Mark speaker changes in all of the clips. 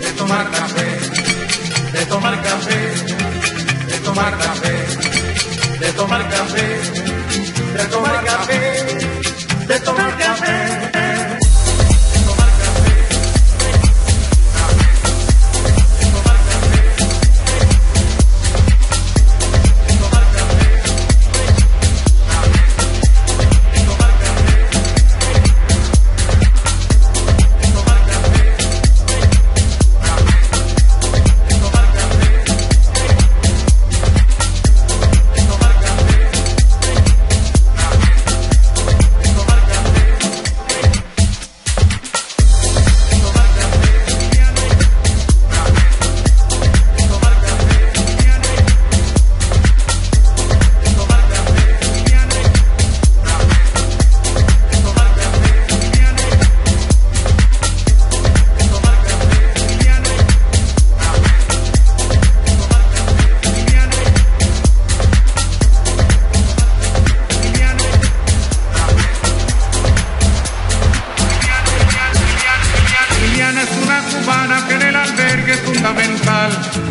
Speaker 1: de tomar café,
Speaker 2: de tomar café, de tomar café, de tomar café, de tomar café, de tomar café.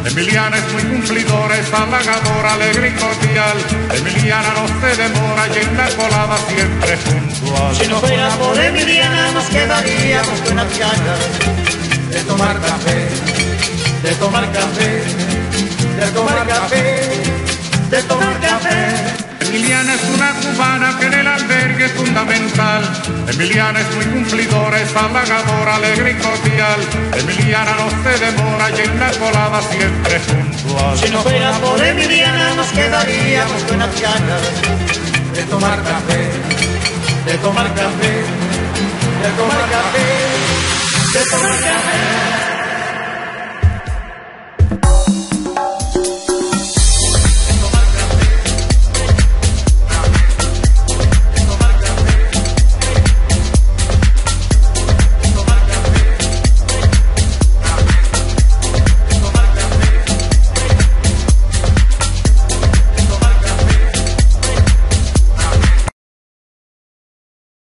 Speaker 2: Emiliana es muy cumplidora, es halagadora, alegre y cordial. Emiliana no se demora y en la colada siempre puntual.
Speaker 1: Si no fuera por Emiliana nos quedaríamos con unas ganas de tomar café, de tomar café, de tomar café, de tomar café.
Speaker 2: Emiliana es una cubana que en el albergue fundamental. Emiliana es muy cumplidora, es halagadora, alegre y cordial. Emiliana no se demora y en la colada siempre puntual.
Speaker 1: Si no fuera por Emiliana nos quedaríamos con